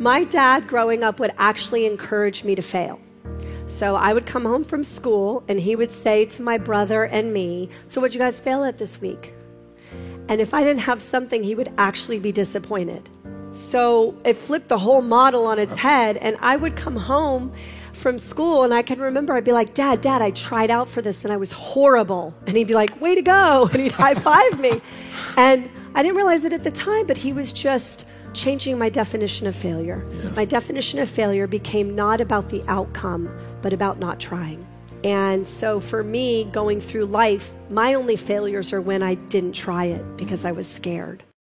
My dad, growing up, would actually encourage me to fail. So I would come home from school and he would say to my brother and me, So, what'd you guys fail at this week? And if I didn't have something, he would actually be disappointed. So it flipped the whole model on its head. And I would come home from school and I can remember I'd be like, Dad, Dad, I tried out for this and I was horrible. And he'd be like, Way to go. And he'd high five me. And I didn't realize it at the time, but he was just changing my definition of failure. Yes. My definition of failure became not about the outcome, but about not trying. And so for me, going through life, my only failures are when I didn't try it because I was scared.